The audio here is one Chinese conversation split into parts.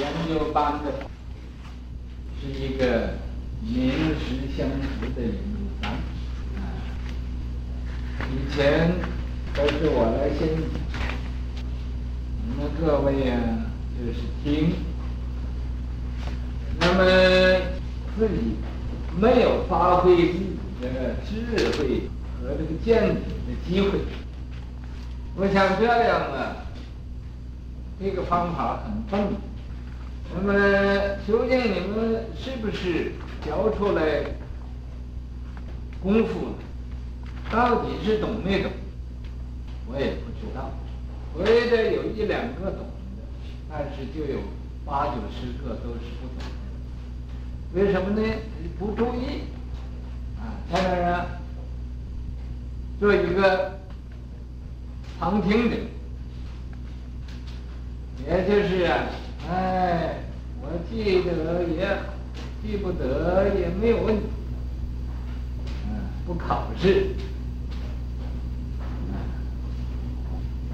研究班的是一个名实相符的研究班啊。以前都是我来先讲，那各位、啊，就是听。那么自己没有发挥自己的智慧和这个见解的机会，我想这样啊，这个方法很笨。那么究竟你们是不是教出来功夫了？到底是懂没懂？我也不知道。我也得有一两个懂的，但是就有八九十个都是不懂的。为什么呢？不注意啊，在那儿啊，做一个旁听者，也就是啊。哎，我记得也记不得也没有问题，嗯，不考试，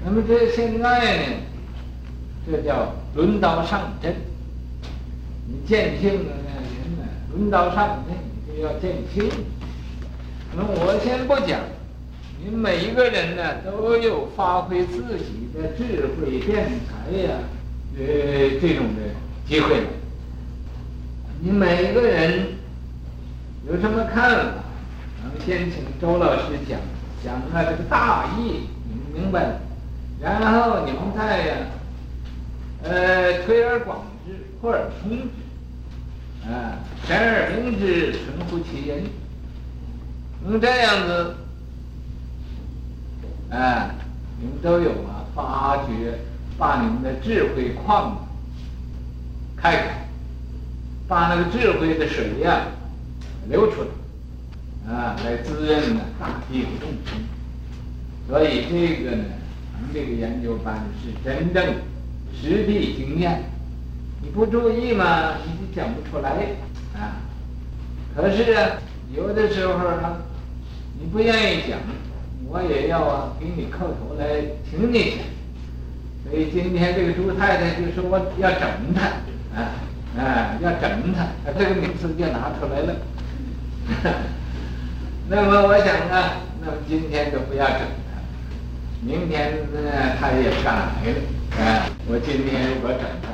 那么这现在呢，这叫轮到上阵，你见性了呢，人呢，轮到上阵你就要见性。那我先不讲，你每一个人呢都有发挥自己的智慧、辩才呀。呃，这种的机会，你每个人有什么看法？咱们先请周老师讲讲啊，这个大意，你们明白了，然后你们再呀，呃，推而广之，扩而充之，啊，显而明之，存乎其人。用这样子，啊，你们都有啊，发掘。把你们的智慧矿开开，把那个智慧的水呀、流出来，啊，来滋润呢大地的众生。所以这个呢，咱们这个研究班是真正实地经验。你不注意嘛，你就讲不出来啊。可是啊，有的时候呢，你不愿意讲，我也要啊，给你叩头来请你讲。所以今天这个朱太太就说我要整他，啊啊，要整他，这个名词就拿出来了。那么我想呢，那么今天就不要整他，明天呢他也不敢来了。啊，我今天如果整他，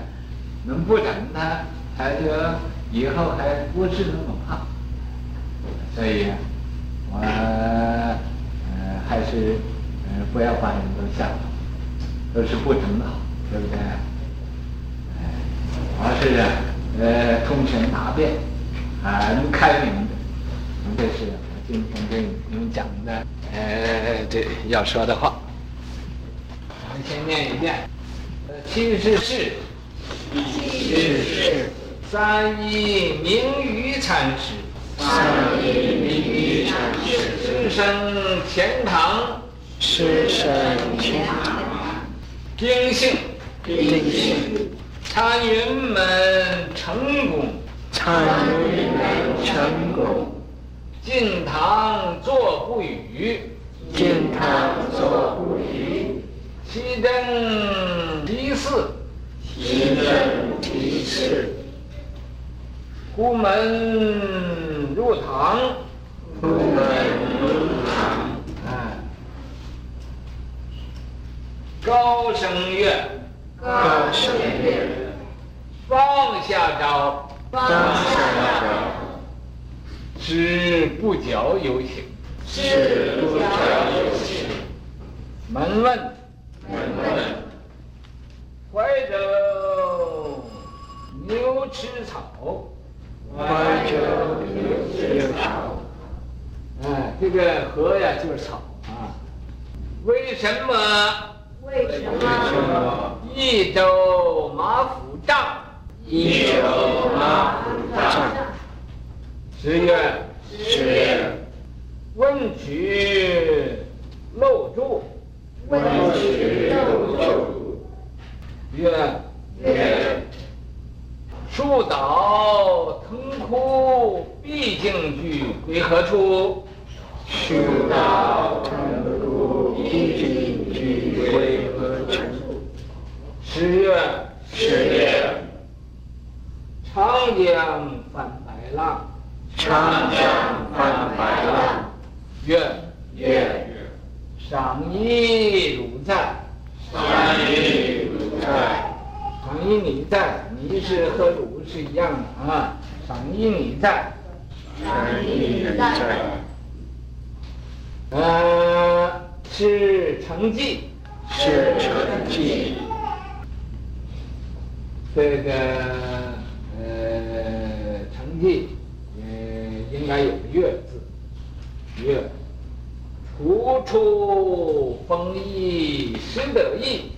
能不整他，他就以后还不是那么胖。所以啊，我呃还是呃不要把人都吓跑。都是不成的，对不对？哎，而是啊，呃，通权达变，很开明的。这是我今天给你们讲的，呃，这要说的话。我们先念一遍。七十四，七十四，三一明于禅师，三一明于禅师，师生钱塘，师生钱塘。丁姓，丁姓，参云门成功，参云门成功，进堂坐不语，进堂坐不语，七登第四，七登第四，忽门入堂，忽门入堂。高声乐，高声乐，放下招，放下招，知不矫有情，知不矫有情，门问，门问，怀帚牛吃草，怀帚牛吃草，哎，这个禾呀就是草啊，为什么？为什么？益州马府帐，益州马府帐。十月，十月。问渠漏注，问渠漏注。月，月。树倒腾枯毕竟居归何处？树倒腾枯毕竟居归何处？十月，十月，江翻白浪，长江翻白浪。月月上一汝在，上一汝在，上一你在，你是和汝是一样的啊。上一你在，上一你在，呃，是成绩，是成绩。这个呃成绩，呃应该有个月字，月。处处丰溢失得意，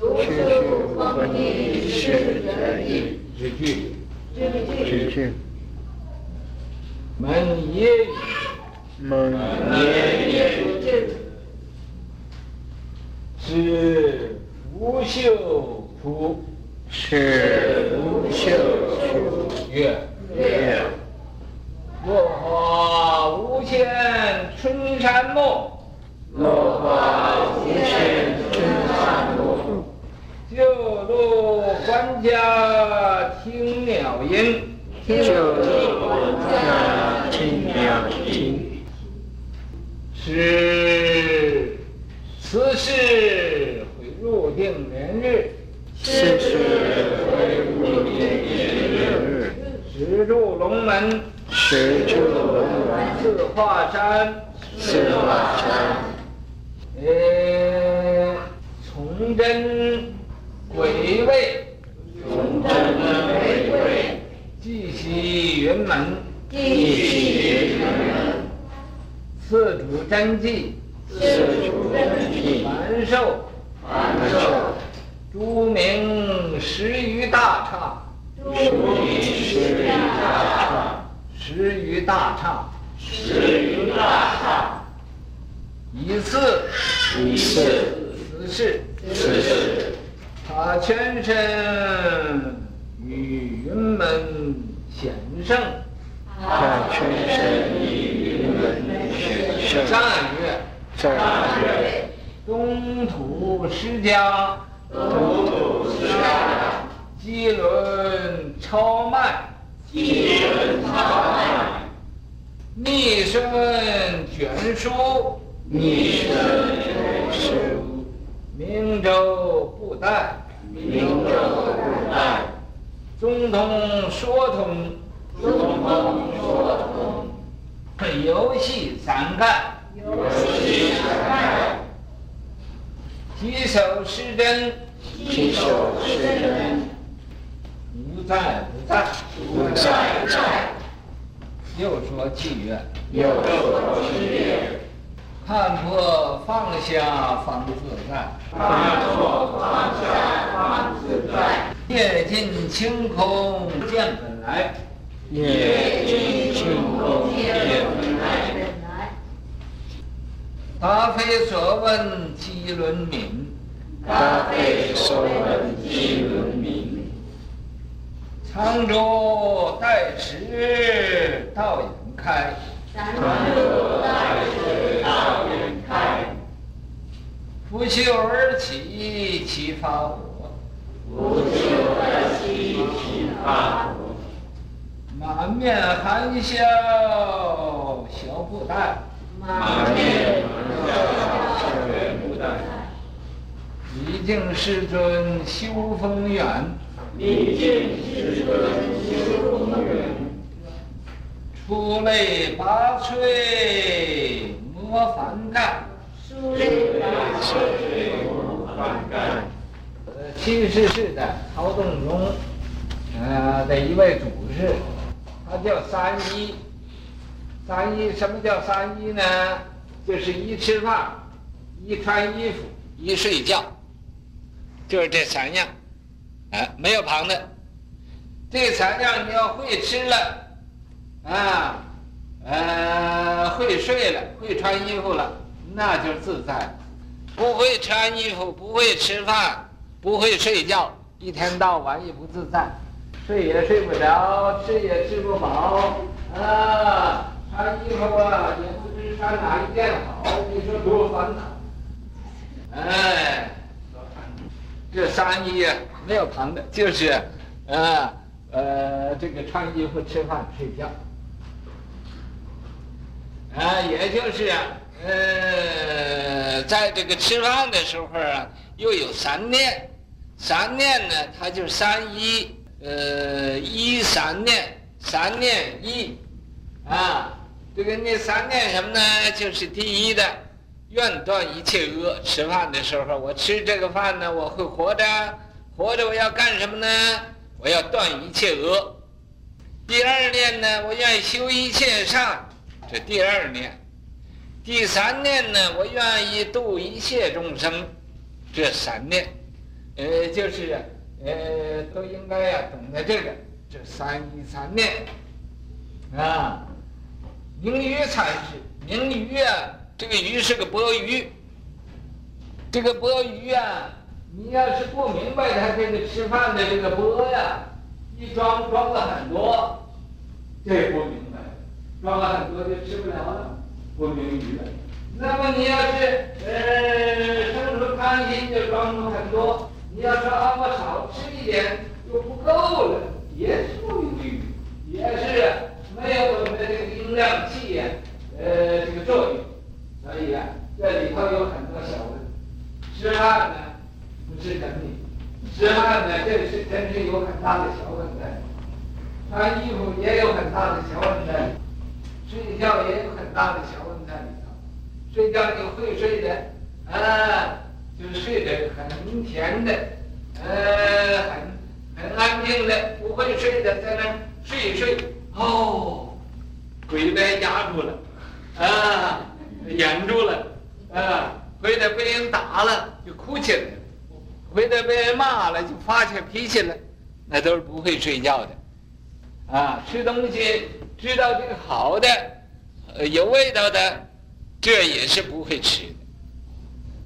无处丰溢失得意。之句。之句。门野语，门野语。是无袖处，是无袖处。月。月。落花春山暮，落花无限春山暮。旧路还家听鸟音，就如官家听鸟音。是此事会入定年日，此事会入定年日。石柱龙门，石柱龙门。自华山，四华山。呃，崇祯归位，崇祯归位。继禧云门，继禧云门。赐主真迹，赐主真迹。繁寿，繁寿。诸名十余大刹，诸名十余大刹。十余大刹，十余大刹。一次，一次。此事，此事。他全身与云门险胜，他全身与云门显圣。赞曰：赞曰：东土施家，东土施家。机轮超迈，机轮超迈。逆顺卷舒，逆顺卷舒。明州布袋，明州布袋。中通说通，中通说通。游戏三盖，游戏三盖。稽首施真，稽首施真。无在不在，无在不在。又说契曰，又说契曰。看破放下方自在，看破放下方自在。夜尽清空见本来，夜尽清空见本来。答非所问机轮明，答非所问机轮明。常住待时道眼开，常住待时道眼开。拂袖而起其发火，拂袖而起其发火。满面含笑小布袋，满面含笑小布袋。礼敬世尊修风远，礼敬世尊修风远。出类拔萃莫翻盖，出类拔萃莫翻盖。呃，七十世的曹洞宗，呃的一位祖师，他叫三一。三一什么叫三一呢？就是一吃饭，一穿衣服，一睡觉，就是这三样，啊，没有旁的。这材料你要会吃了，啊，呃，会睡了，会穿衣服了，那就自在。不会穿衣服，不会吃饭，不会睡觉，一天到晚也不自在，睡也睡不着，吃也吃不饱，啊。穿衣服啊，也不知穿哪一件好，你说多烦恼！哎，这三一啊，没有旁的，就是，啊，呃，这个穿衣服、吃饭、睡觉，啊，也就是啊，呃，在这个吃饭的时候啊，又有三念，三念呢，它就三一，呃，一三念，三念一，啊，这个那三念什么呢？就是第一的，愿断一切恶。吃饭的时候，我吃这个饭呢，我会活着，活着我要干什么呢？我要断一切恶。第二念呢，我愿意修一切善，这第二念。第三念呢，我愿意度一切众生，这三念。呃，就是呃，都应该呀懂得这个，这三一三念啊。明鱼才是明鱼啊，这个鱼是个钵鱼。这个钵鱼啊。你要是不明白他这个吃饭的这个钵呀，一装装了很多，这不明白，装了很多就吃不了了，不明鱼了。那么你要是呃生出贪心，就装出很多；你要说啊，我少吃一点又不够了，也是不明鱼，也是没有我们的这个音量气呀，呃，这个作用。所以啊，这里头有很多小问，吃饭呢。不是真理，吃饭呢，这是真是有很大的学问题；穿衣服也有很大的学问题；睡觉也有很大的学问题里头。睡觉你会睡的，啊，就睡得很甜的，呃，很很安静的；不会睡的，在那睡一睡，哦，鬼被压住了，啊，掩住了，啊，或者被人打了，就哭起来了。回头被骂了，就发起脾气了，那都是不会睡觉的，啊，吃东西知道这个好的，有味道的，这也是不会吃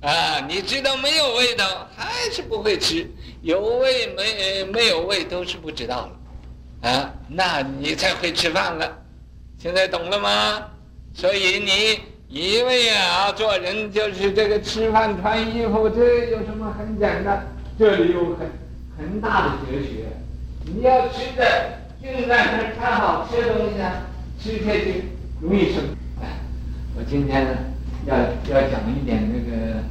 的，啊，你知道没有味道还是不会吃，有味没没有味都是不知道了，啊，那你才会吃饭了，现在懂了吗？所以你。因为啊，做人就是这个吃饭穿衣服，这有什么很简单？这里有很很大的哲学。你要吃的，就在那儿看好吃的东西啊，吃下去容易生。哎，我今天呢，要要讲一点那个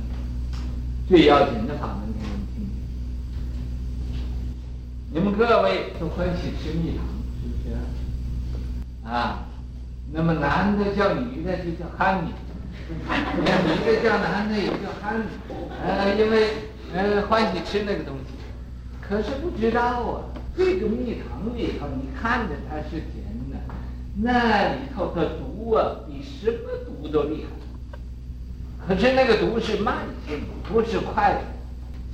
最要紧的法门给你们听听。你们各位都欢喜吃蜜糖，是不是？啊。那么男的叫女的就叫憨女，女的叫男的也叫憨女，呃，因为呃欢喜吃那个东西，可是不知道啊，这个蜜糖里头，你看着它是甜的，那里头的毒啊，比什么毒都厉害。可是那个毒是慢性的，不是快的。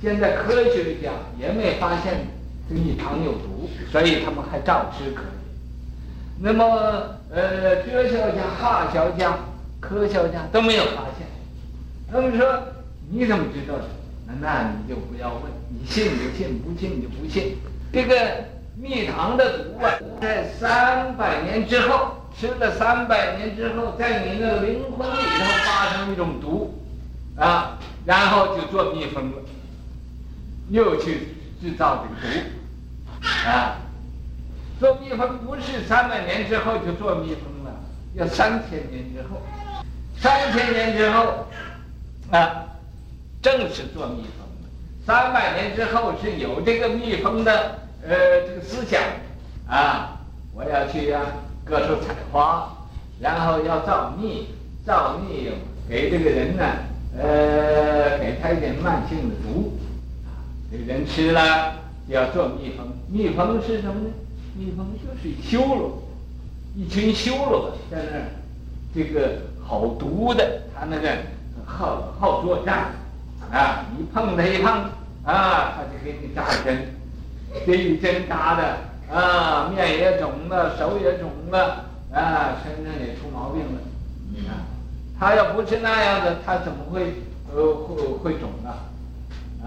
现在科学家也没发现这蜜糖有毒，所以他们还照吃可以。那么，呃，哲学家、化学家、科学家都没有发现。他们说：“你怎么知道的？那你就不要问，你信就信，不信你就不信。这个蜜糖的毒啊，在三百年之后，吃了三百年之后，在你那个灵魂里头发生一种毒，啊，然后就做蜜蜂了，又去制造这个毒，啊。”做蜜蜂不是三百年之后就做蜜蜂了，要三千年之后，三千年之后，啊，正是做蜜蜂了。三百年之后是有这个蜜蜂的呃这个思想，啊，我要去呀、啊，各处采花，然后要造蜜，造蜜给这个人呢，呃，给他一点慢性的毒，啊，这人吃了要做蜜蜂。蜜蜂是什么呢？蜜蜂就是修罗，一群修罗在那儿，这个好毒的，他那个好好作战，啊，你碰他一碰，啊，他就给你扎针，这一针扎的，啊，面也肿了，手也肿了，啊，身上也出毛病了。你看，他要不是那样的，他怎么会呃会会肿呢？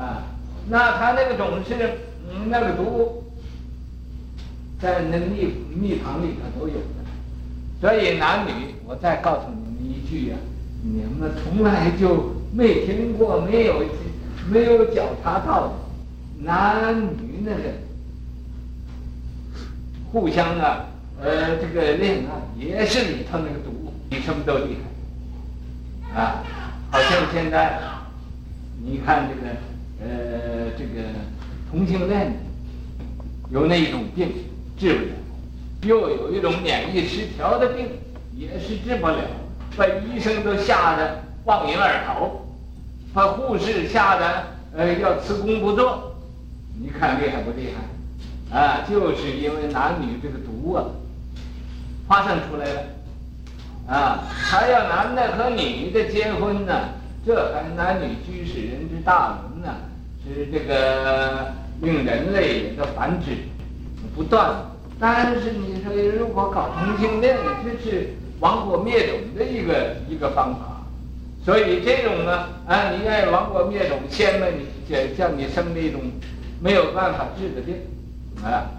啊，那他那个肿是嗯那个毒。在那蜜蜜糖里头都有的，所以男女，我再告诉你们一句呀、啊，你们从来就没听过，没有没有脚踏到的，男女那个互相啊，呃，这个恋爱也是里头那个毒，比什么都厉害啊！好像现在你看这个，呃，这个同性恋有那一种病治不了，又有一种免疫失调的病也是治不了，把医生都吓得望迎而逃，把护士吓得呃要辞工不做，你看厉害不厉害？啊，就是因为男女这个毒啊，发生出来了，啊，还要男的和女的结婚呢，这还男女居士人之大伦呢，是这个令人类的繁殖。不断。但是你说如果搞同性恋，这是亡国灭种的一个一个方法。所以这种呢，啊，你愿意亡国灭种，先问你，叫你生了一种没有办法治的病。啊，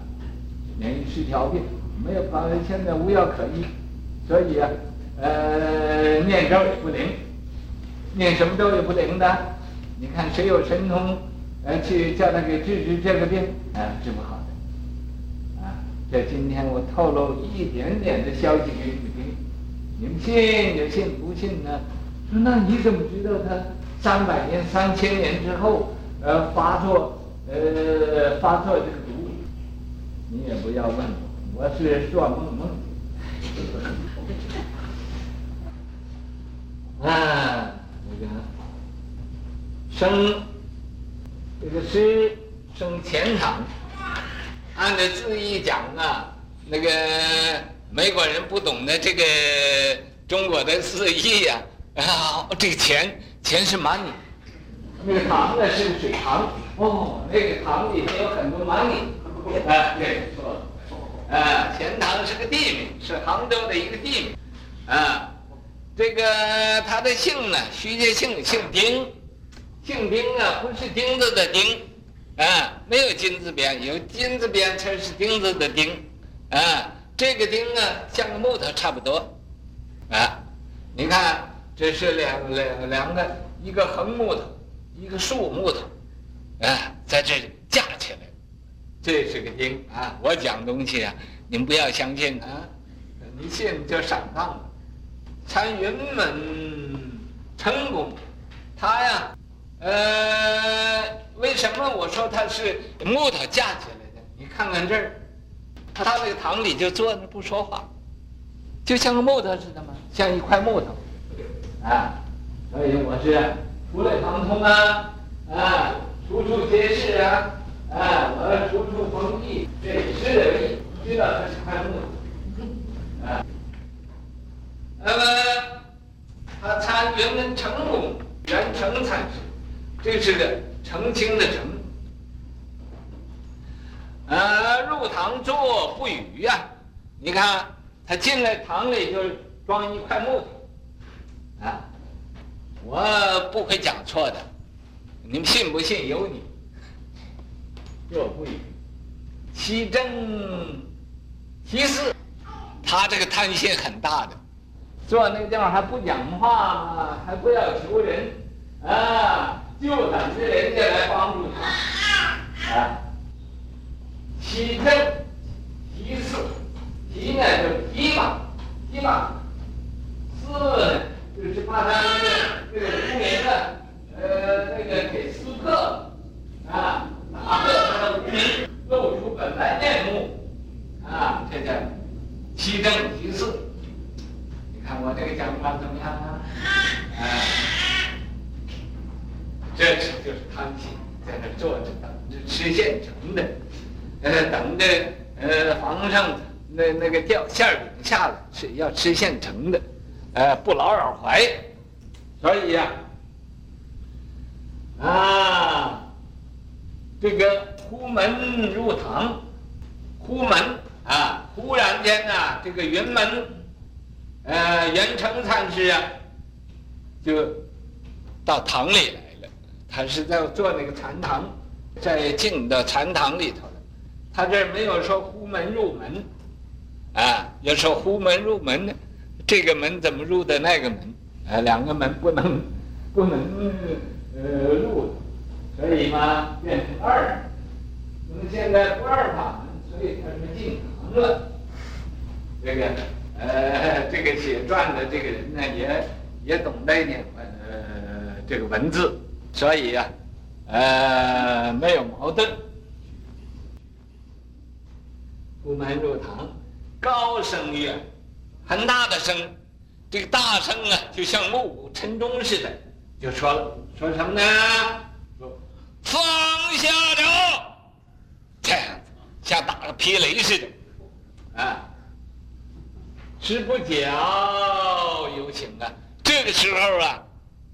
免疫失调病没有办法，现在无药可医，所以啊，呃，念咒也不灵，念什么咒也不灵的。你看谁有神通，呃，去叫他给治治这个病，啊，治不好在。今天我透露一点点的消息给你们听，你们信就信，不信呢？说那你怎么知道他三百年、三千年之后，呃，发作，呃，发作这个毒？你也不要问我，我是做梦梦。啊，那个生这个诗生前场，按照字义讲啊，那个美国人不懂得这个中国的字义呀，啊，这个钱钱是 money，那个塘呢是水塘，哦，那个塘里面有很多 money。啊，对，错了。啊，钱塘是个地名，是杭州的一个地名。啊，这个他的姓呢，徐杰庆，姓丁，姓丁啊，不是钉子的钉，啊，没有金字边，有金字边才是钉子的钉。啊，这个钉啊，像个木头差不多。啊，你看，这是两两两个，一个横木头，一个竖木头，啊，在这里架起来。这是个钉啊！我讲东西啊，你们不要相信啊！你信就上当了。参云门成功，他呀，呃，为什么我说他是木头架起来的？你看看这儿，他那个堂里就坐那不说话，就像个木头似的嘛，像一块木头啊！所以我是出类拔萃啊，啊，处处皆是啊。啊，我处处逢异，这是得意，知道他是块木头。啊，那么他参云门成功，元成禅师，这是个澄清的澄。呃，入堂坐不语呀、啊，你看他进来堂里就装一块木头。啊，我不会讲错的，你们信不信由你。若不语，其正其四，他这个贪心很大的，坐那个地方还不讲话，还不要求人，啊，就等着人家来帮助他，啊，其正其事，其呢就提嘛，提嘛；四呢就是把他那个这个出名的，呃，那个给撕破，啊。打破他的无名，露出本来面目，啊，这叫其正其事。你看我这个讲法怎么样啊？啊，这是就是贪心，在那坐着等着吃现成的，呃，等着呃皇上那那个掉馅饼下来是要吃现成的，呃，不劳而怀，所以呀、啊，这个忽门入堂，忽门啊，忽然间呐、啊，这个云门，呃，元成禅师啊，就到堂里来了。他是在做那个禅堂，在进到禅堂里头了。他这没有说呼门入门，啊，要说呼门入门呢，这个门怎么入的那个门？啊，两个门不能 不能呃入。可以吗？变成二，那么现在不二法门，所以他是进堂。了。这个呃，这个写传的这个人呢，也也懂得一点呃这个文字，所以、啊，呃没有矛盾。不门入堂，高声乐：“很大的声，这个大声啊，就像暮鼓晨钟似的，就说了，说什么呢？说放下了，这样子，像打个霹雷似的，啊。”师不教，有请啊！这个时候啊，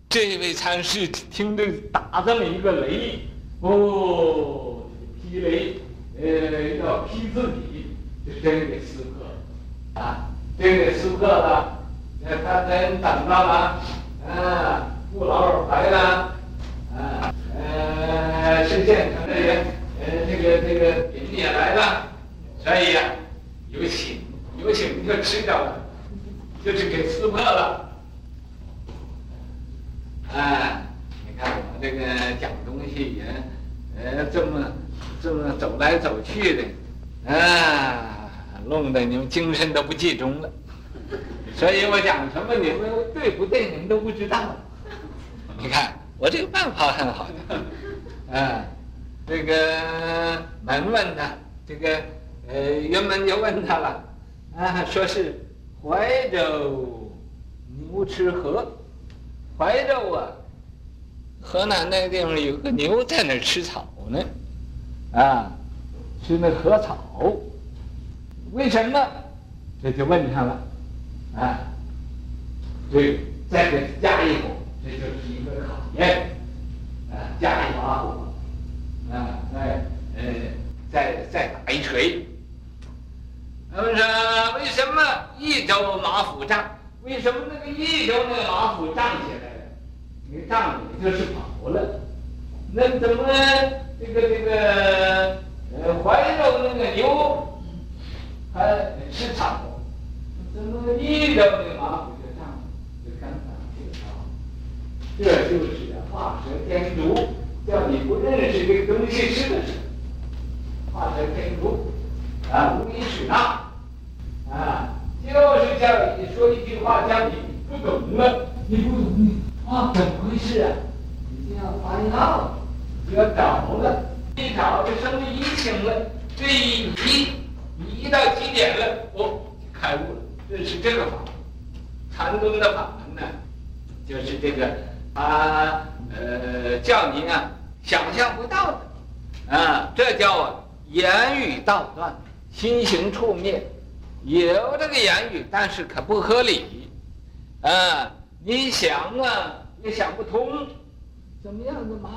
这位参事听着打这么一个雷，哦，霹雷，呃，要劈自己，就真给撕破了啊！真给撕破了，那他真等到了，啊，父老来了，啊，呃，是现成的人，呃，这个这个饼也来了，所以呀、啊，有请。有请就吃掉了，就是给撕破了。啊，你看我这个讲东西也，呃，这么这么走来走去的，啊，弄得你们精神都不集中了。所以我讲什么你们对不对，你们都不知道。你看我这个办法很好的，啊，这个门问他，这个呃，云门就问他了。啊，说是怀州牛吃河，怀州啊，河南那个地方有个牛在那儿吃草呢，啊，吃那河草，为什么？这就问他了，啊，对，再给加一口，这就是一个考验，啊，加一把火，啊，再呃，再再打一锤。他们说：“为什么益州马府帐？为什么那个益州那个马府帐起来了？那个帐也就是跑了。那怎么这个这个呃怀州那个牛还吃草？怎么益州那个马府的帐就刚刚听到？这就是画蛇添足，叫你不认识这个东西是的是画蛇添足啊，无理取闹。”啊，就是叫你说一句话，叫你不懂了，你不懂你啊，怎么回事啊？你就要发现，就要找了，一找就生疑情了，这一疑，疑到极点了，哦，开悟了，这是这个法，禅宗的法门呢，就是这个啊，呃，叫你啊想象不到的，啊，这叫言语道断，心行处灭。有这个言语，但是可不合理，啊！你想啊，也想不通，怎么样的马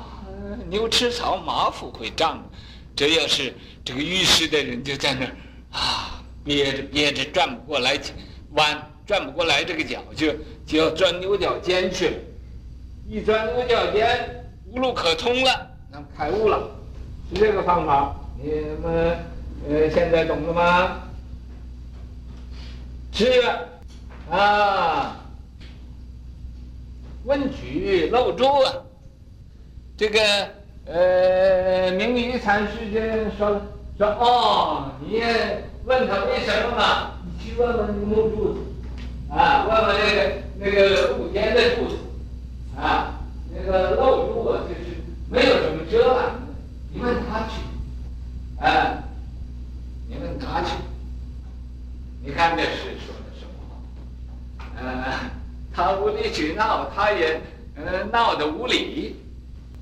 牛吃草，马腹会胀？这要是这个遇事的人就在那儿啊，憋着憋着转不过来，弯转不过来这个脚，就就要钻牛角尖去了。一钻牛角尖，无路可通了，那开悟了，是这个方法。你们呃，现在懂了吗？是啊，问举漏珠啊，这个呃，明余禅师就说了说哦，你问他为什么嘛？你去问问那个露珠子，啊，问问那个那个露天的柱子，啊，那个漏珠啊，就是没有什么遮拦的，你问他去，啊，你问他去。你看这是说的什么话？呃，他无理取闹，他也呃闹得无理，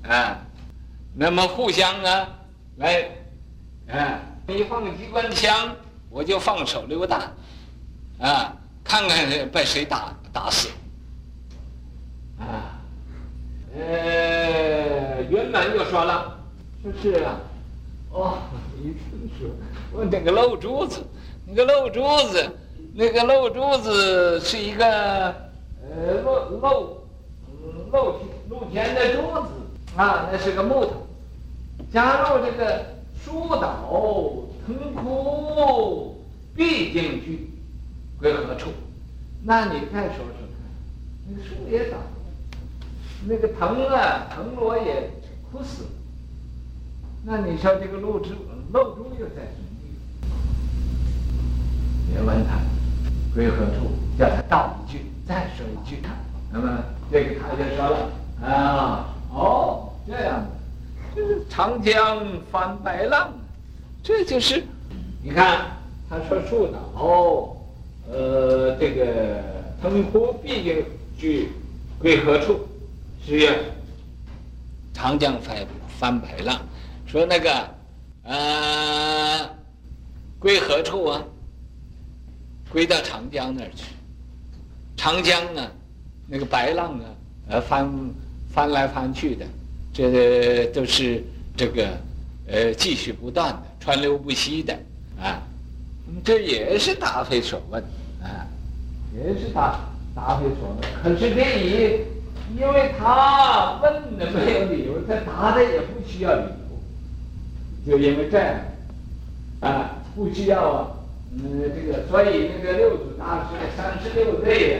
啊，那么互相啊来，啊，你放机关枪，我就放手榴弹，啊，看看被谁打打死，啊，呃，云门就说了，说是啊，哦，一次说，问那个漏珠子。那个漏珠子，那个漏珠子是一个呃漏漏漏露天的珠子啊，那是个木头。加入这个树倒藤枯必定去归何处？那你再说说看，那个树也倒，那个藤啊藤萝也枯死，那你说这个漏珠漏珠又在什么？也问他归何处，叫他道一句，再说一句。那么这个他就说了啊，哦，这样的，就是长江翻白浪，这就是，你看他说树倒，呃，这个腾瀑毕竟居归何处？是曰长江翻翻白浪，说那个呃归何处啊？归到长江那儿去，长江啊。那个白浪啊，呃，翻翻来翻去的，这都是这个呃继续不断的，川流不息的啊。这也是答非所问啊，也是答答非所问。可是这里，因为他问的没有理由，他答的也不需要理由，就因为这样啊，不需要啊，嗯，这个，所以那个六祖大师的三十六岁呀。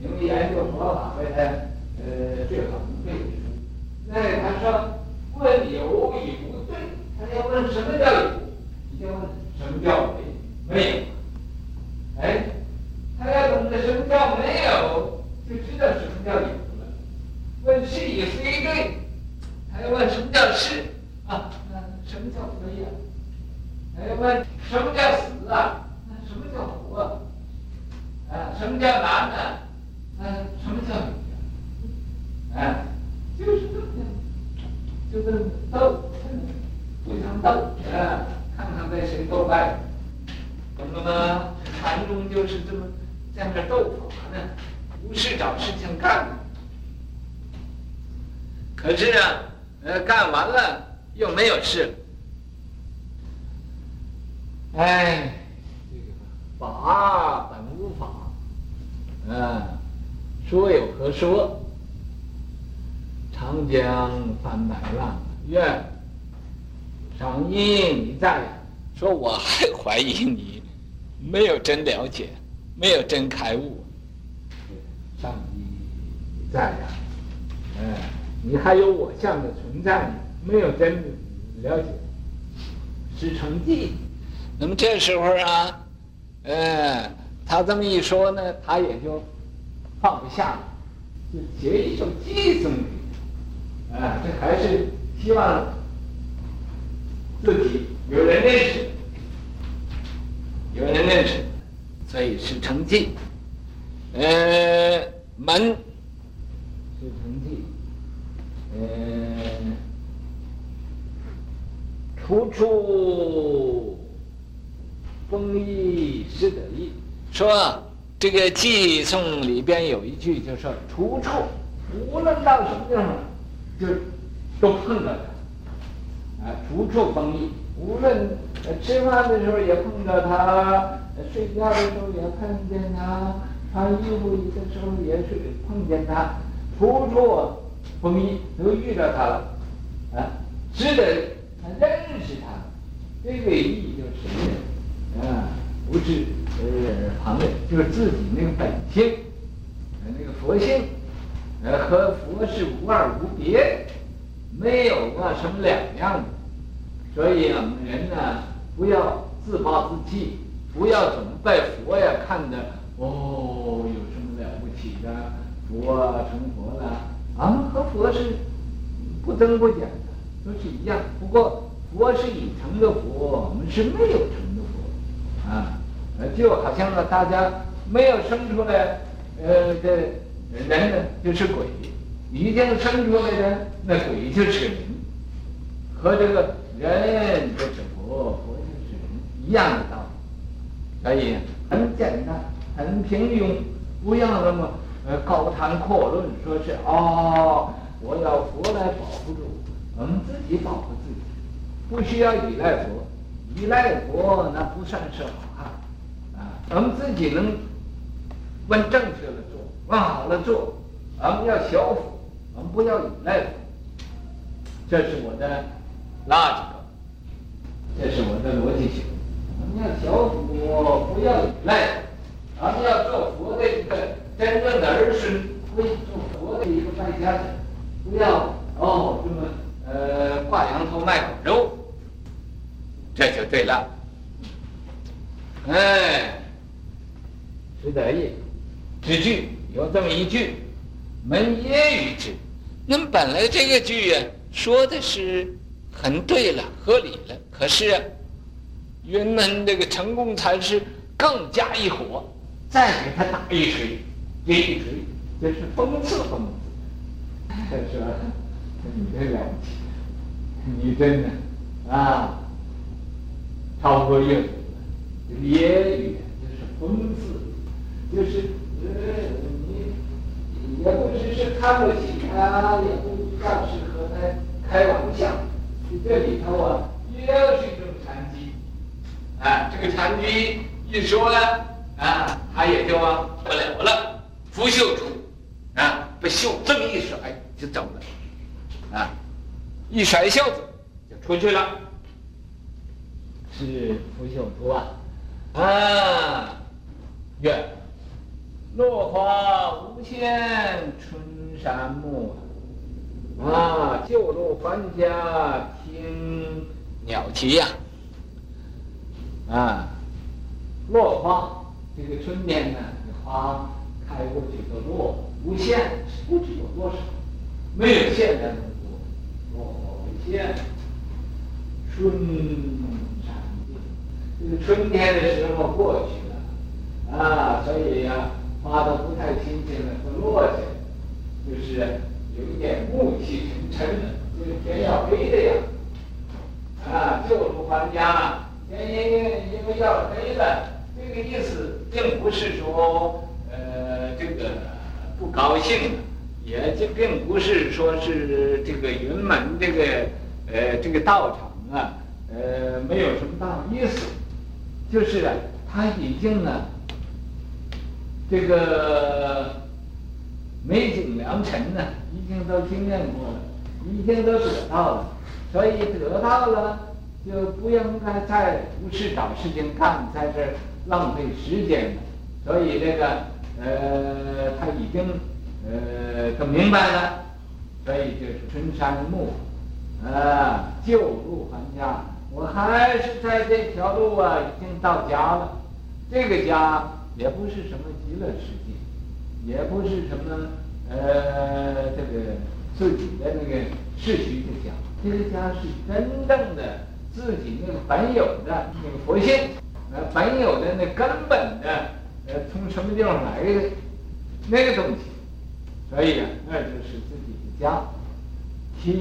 因为研究佛法为他，呃，最好能背书。那他说问有与不对，他要问什么叫有，你就问什么叫没没有。哎，他要懂得什么叫没有，就知道什么叫有了。问是与非对，他要问什么叫是啊？那什么叫非呀？还要问什么叫死啊？什么叫活啊？什么叫难呢？啊，什么叫女？啊，就是这么，就这么斗，互相斗啊，看看被谁斗败。懂了吗？禅宗就是这么在那斗法呢，不是找事情干。可是啊，呃，干完了又没有事。哎，法本无法，嗯。说有何说？长江翻白浪，愿上应你在。说我还怀疑你没有真了解，没有真开悟。上帝你在呀，嗯，你还有我相的存在，没有真了解，是成绩。那么这时候啊，嗯，他这么一说呢，他也就。放不下了，就结一种寄送给他，啊，这还是希望自己有人认识，有人认识，所以是成绩。呃，门是成绩，呃，处处丰衣是得意，说。这个寄送里边有一句，就说处处，无论到什么地方，就都碰到他，啊，处处丰衣。无论吃饭的时候也碰到他，睡觉的时候也碰见他，穿衣服的时候也是碰见他，处处丰衣，都遇到他了，啊，值得他认识他，这个意义就是，啊，不是。呃，旁人就是自己那个本性，呃，那个佛性，呃，和佛是无二无别，没有啊什么两样的。所以我们人呢，不要自暴自弃，不要总被佛呀看的哦，有什么了不起的？佛啊成佛了，啊和佛是不增不减的，都是一样。不过佛是已成的佛，我们是没有成，啊。就好像呢，大家没有生出来，呃，这人呢就是鬼；已经生出来的那鬼就是人，和这个人就是佛，佛就是人一样的道理。所以很简单，很平庸，不要那么呃高谈阔论，说是哦，我要佛来保护住我，我们自己保护自己，不需要依赖佛，依赖佛那不算是好。我们自己能问正确的做，问好了做，我们要降伏，我们不要依赖。这是我的 logic，这是我的逻辑性。我们要降伏，不要依赖。我们要做佛的一个真正的儿孙，为做佛的一个败家子，不要哦这么呃挂羊头卖狗肉，这就对了。哎。是得也。之句有这么一句，门业于之。那么本来这个句啊，说的是很对了，合理了。可是，云门这个成功禅师更加一火，再给他打一锤，这一锤就是讽刺讽刺。他说：“你这了不起，你真的啊，超过越语了。业语就是讽刺，就是呃，你也不只是看不起他，也不像是和他开玩笑。这里头啊，又是一种禅机啊。这个禅机一说呢，啊，他也就啊不了了，拂袖出啊，把袖这么一甩。”就走了，啊，一甩袖子就出去了，是拂袖出啊，啊，愿落花无限春山暮啊，旧路还家听鸟啼呀，啊，落花这个春天呢，花开过去的落无限，不知有多少。没有现在那么多，落花无限，春山尽。这个春天的时候过去了，啊，所以呀、啊，花都不太新鲜了，都落下，就是有一点暮气沉沉的，这个天要黑的呀，啊，旧路还家，天因因因为要黑了，这个意思并不是说，呃，这个不高兴。也这并不是说是这个云门这个呃这个道场啊呃没有什么大意思，就是啊他已经呢这个美景良辰呢已经都经验过了，已经都得到了，所以得到了就不应该再不是找事情干，在这浪费时间。所以这个呃他已经。呃，都明白了，所以就是春山暮，啊，旧路还家，我还是在这条路啊，已经到家了。这个家也不是什么极乐世界，也不是什么呃，这个自己的那个世俗的家，这个家是真正的自己那个本有的那个佛性，呃，本有的那根本的，呃，从什么地方来的那个东西。所以啊，那就是自己的家，听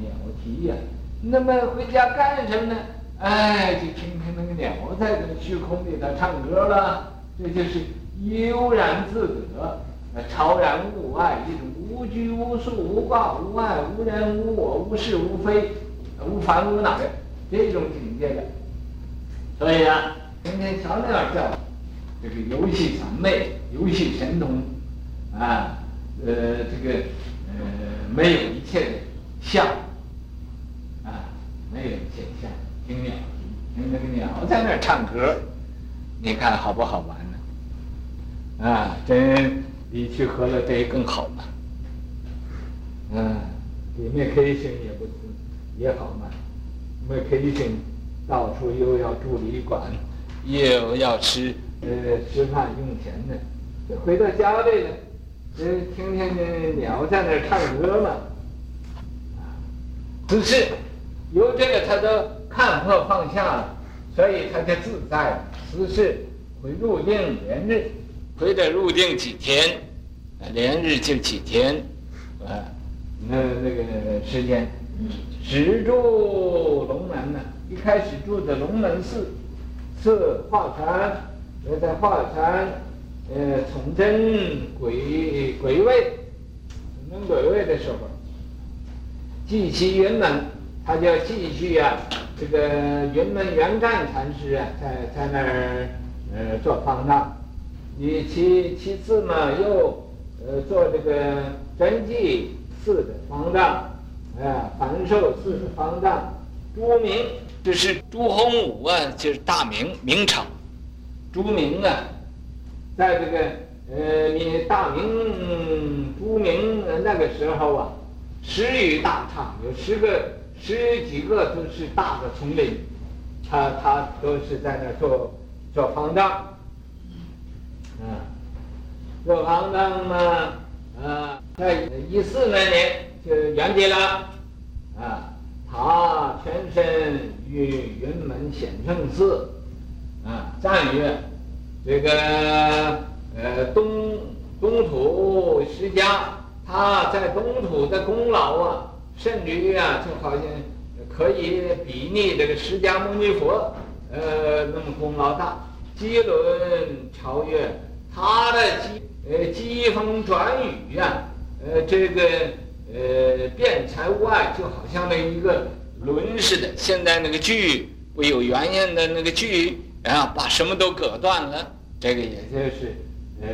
鸟啼呀。那么回家干什么呢？哎，就听听那个鸟在这虚空里头唱歌了。这就是悠然自得，超然物外，一种无拘无束、无挂无碍、无人无我、无是无非、无烦无恼的这种境界的。所以啊，天天小鸟叫，这个游戏谄媚，游戏神通。啊，呃，这个呃，没有一切的相，啊，没有一切的相，听鸟，听那个鸟在那儿唱歌，你看好不好玩呢？啊，真比去喝了杯更好嘛。嗯，里面开心也不也好嘛，没开心，到处又要住旅馆，又要吃呃吃饭用钱的，这回到家里了。这听听鸟在那唱歌嘛，只是由这个他都看破放下了，所以他就自在了。只是会入定连日，回得入定几天，连日就几天，啊，那那个时间，只住龙门呢，一开始住的龙门寺，是华禅，又在华山。呃，崇祯归归位，崇祯归位的时候，继其云门，他就继续啊，这个云门元干禅师啊，在在那儿呃做方丈，你其其次嘛，又呃做这个真迹寺的方丈，啊，凡寿寺的方丈，朱明这是朱洪武啊，就是大明明朝，朱明啊。在这个呃，你大明朱明那个时候啊，十余大刹，有十个十几个都是大的丛林，他他都是在那做做方丈，啊，这方丈嘛，啊，在一四那年就圆寂了，啊，他全身于云门显圣寺，啊，暂于这个呃东东土释迦，他在东土的功劳啊，甚至于啊，就好像可以比拟这个释迦牟尼佛，呃，那么功劳大。机轮超越他的机呃机风转雨啊，呃这个呃变才外，就好像那一个轮似的。现在那个锯不有圆圆的那个锯啊，把什么都割断了。这个也就是呃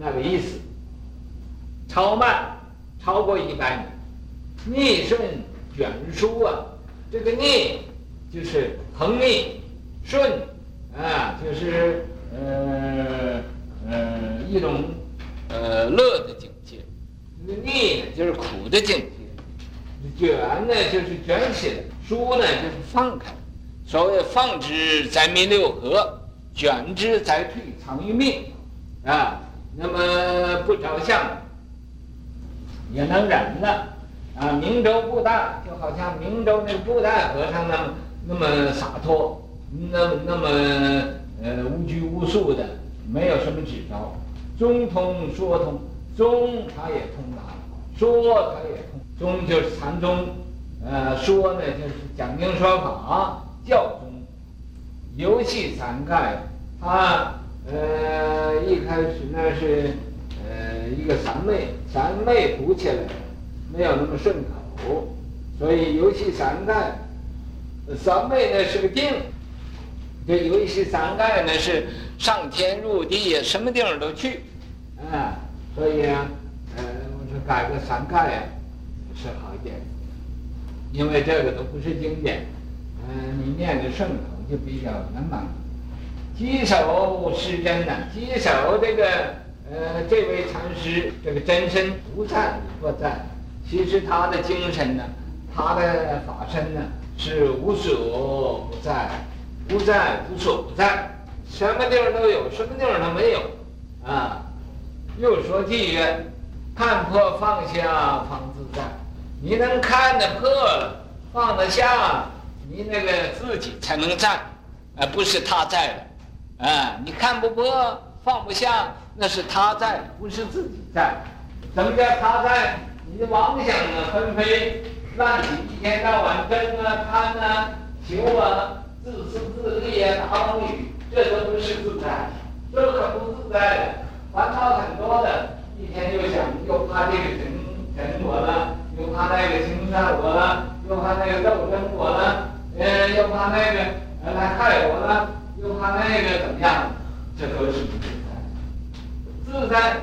那个意思。超慢超过一百米，逆顺卷舒啊，这个逆就是横逆顺。啊，就是呃呃一种呃乐的境界，那逆就是苦的境界，卷呢就是卷起来，舒呢就是放开。所谓放之在密六合，卷之在退藏于命，啊，那么不着相也能忍了。啊，明州布袋就好像明州那个布袋和尚那么那么洒脱。那那么呃无拘无束的，没有什么指标，中通说通，中他也通达，说他也通，中就是禅宗，呃说呢就是讲经说法教宗，游戏三盖，他呃一开始呢是呃一个三昧，三昧读起来没有那么顺口，所以游戏三盖，三昧呢是个定。这游戏三盖呢，是上天入地呀，什么地方都去，啊，所以啊，呃，我说改个三盖呀，是好一点，因为这个都不是经典，嗯、你念的顺口就比较圆满。稽首是真的，稽首这个呃这位禅师这个真身不在不在，其实他的精神呢，他的法身呢是无所不在。不在，无所不在，什么地方都有，什么地方都没有，啊！又说偈曰：“看破放下方自在。”你能看得破了，放得下，你那个自己才能在，而不是他在了，啊！你看不破，放不下，那是他在，不是自己在。什么叫他在？你的妄想啊，纷飞，让你一天到晚争啊、贪啊、求啊。自私自利啊，打风雨，这都不是自在，这可不自在的，烦恼很多的，一天又想，又怕这个整整我了，又怕那个侵犯我了，又怕那个斗争我了，呃，又怕那个呃来害我了，又怕那个怎么样？这都是不自在。自在，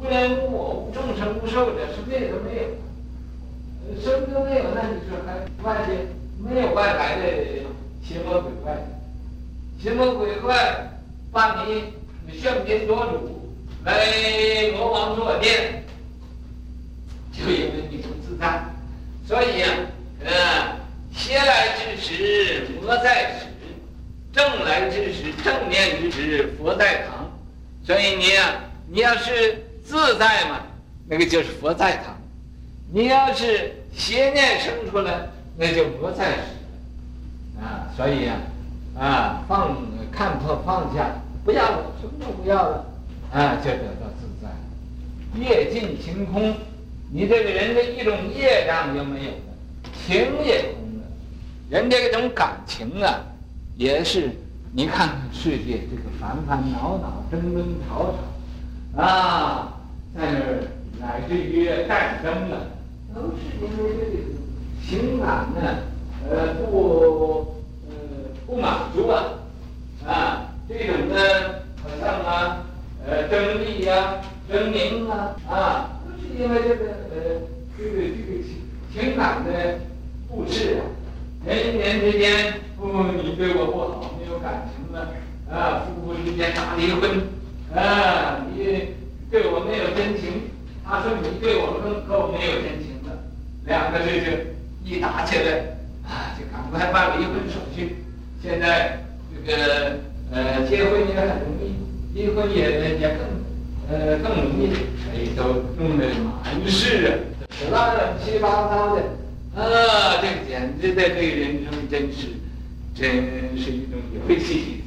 无人无我，无众生无寿者，什么也都没有，什么都没有，那你说还外界没有外来的？邪魔鬼怪，邪魔鬼怪把你喧宾夺主，来魔王坐殿，就因为你不自在。所以、啊，呃，邪来之时魔在时，正来之时正念之时佛在堂。所以你呀、啊，你要是自在嘛，那个就是佛在堂；你要是邪念生出来，那就魔在时。啊，所以呀、啊，啊，放看破放下，不要了，什么都不要了，啊，就得到自在。业尽情空，你这个人的一种业障就没有了，情也空了。人这种感情啊，也是，你看看世界这个烦烦恼恼、争争吵吵，啊，在那儿乃至于战争了，都是因为这个情感呢。呃，不，呃，不满足啊，啊，这种呢，好像啊，呃，争利呀、争名啊，啊，都是因为这个呃，这个这个情情感的故事啊，人与人之间，不，你对我不好，没有感情了，啊，夫妇之间打离婚，啊，你对我没有真情，他说你对我更够没有真情了，两个这就一打起来。啊，就赶快办离婚手续。现在这个呃，结婚也很容易，离婚也也更呃更容易，哎，都弄得满是啊，乱七八糟的，啊，这简直的，这个人生真是，真是一种游戏，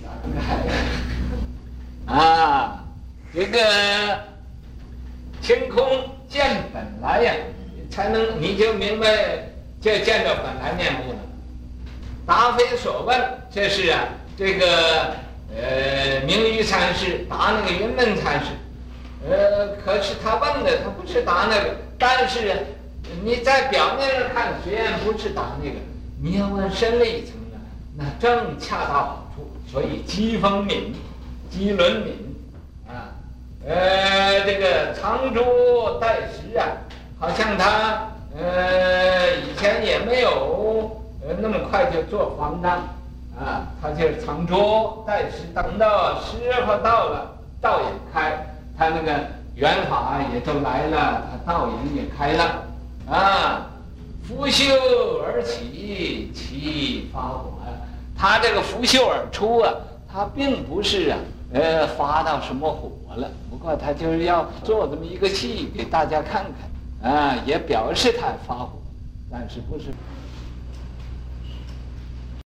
啊，这个清空见本来呀，才能你就明白，就见到本来面目了。答非所问，这是啊，这个呃，明玉禅师答那个云门禅师，呃，可是他问的他不是答那个，但是你在表面上看，虽然不是答那个，你要问深了一层呢，那正恰到好处。所以机锋敏，机轮敏啊，呃，这个藏珠待时啊，好像他呃以前也没有呃。那么快就做方丈，啊，他就是长住待时，等到师傅到了，道也开，他那个缘法也都来了，他道也也开了，啊，拂袖而起，气发火，他这个拂袖而出啊，他并不是啊，呃，发到什么火了，不过他就是要做这么一个戏给大家看看，啊，也表示他发火，但是不是。